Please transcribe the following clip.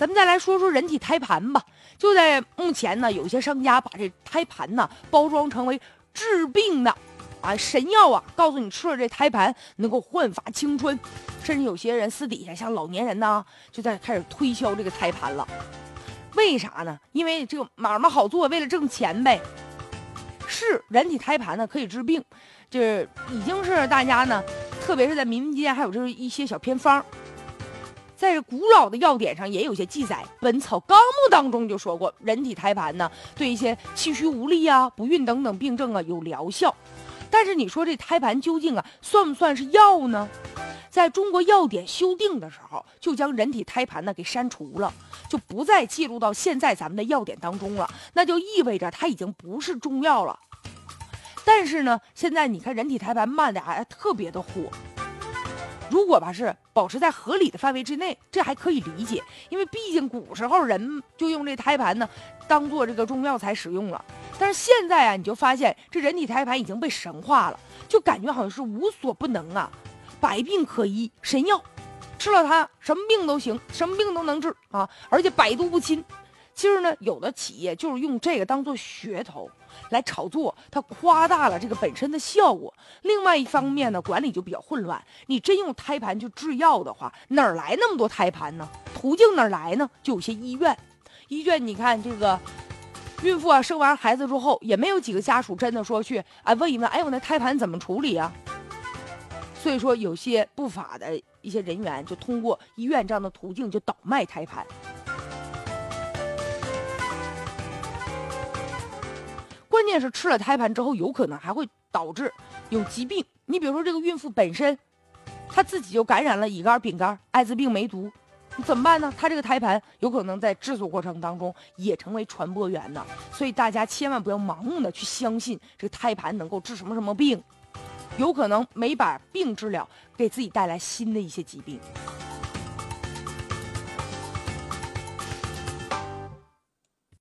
咱们再来说说人体胎盘吧。就在目前呢，有些商家把这胎盘呢包装成为治病的啊神药啊，告诉你吃了这胎盘能够焕发青春，甚至有些人私底下像老年人呢，就在开始推销这个胎盘了。为啥呢？因为这个买卖好做，为了挣钱呗。是人体胎盘呢可以治病，这已经是大家呢，特别是在民间还有就是一些小偏方。在古老的药典上也有些记载，《本草纲目》当中就说过，人体胎盘呢对一些气虚无力啊、不孕等等病症啊有疗效。但是你说这胎盘究竟啊算不算是药呢？在中国药典修订的时候，就将人体胎盘呢给删除了，就不再记录到现在咱们的药典当中了。那就意味着它已经不是中药了。但是呢，现在你看人体胎盘卖的还特别的火。如果吧是保持在合理的范围之内，这还可以理解，因为毕竟古时候人就用这胎盘呢，当做这个中药材使用了。但是现在啊，你就发现这人体胎盘已经被神化了，就感觉好像是无所不能啊，百病可医神药，吃了它什么病都行，什么病都能治啊，而且百毒不侵。其实呢，有的企业就是用这个当做噱头。来炒作，它夸大了这个本身的效果。另外一方面呢，管理就比较混乱。你真用胎盘去制药的话，哪儿来那么多胎盘呢？途径哪儿来呢？就有些医院，医院你看这个孕妇啊，生完孩子之后，也没有几个家属真的说去啊问一问，哎，我那胎盘怎么处理啊？所以说，有些不法的一些人员就通过医院这样的途径就倒卖胎盘。关键是吃了胎盘之后，有可能还会导致有疾病。你比如说，这个孕妇本身，她自己就感染了乙肝、丙肝、艾滋病、梅毒，你怎么办呢？她这个胎盘有可能在制作过程当中也成为传播源呢。所以大家千万不要盲目的去相信这个胎盘能够治什么什么病，有可能没把病治了，给自己带来新的一些疾病。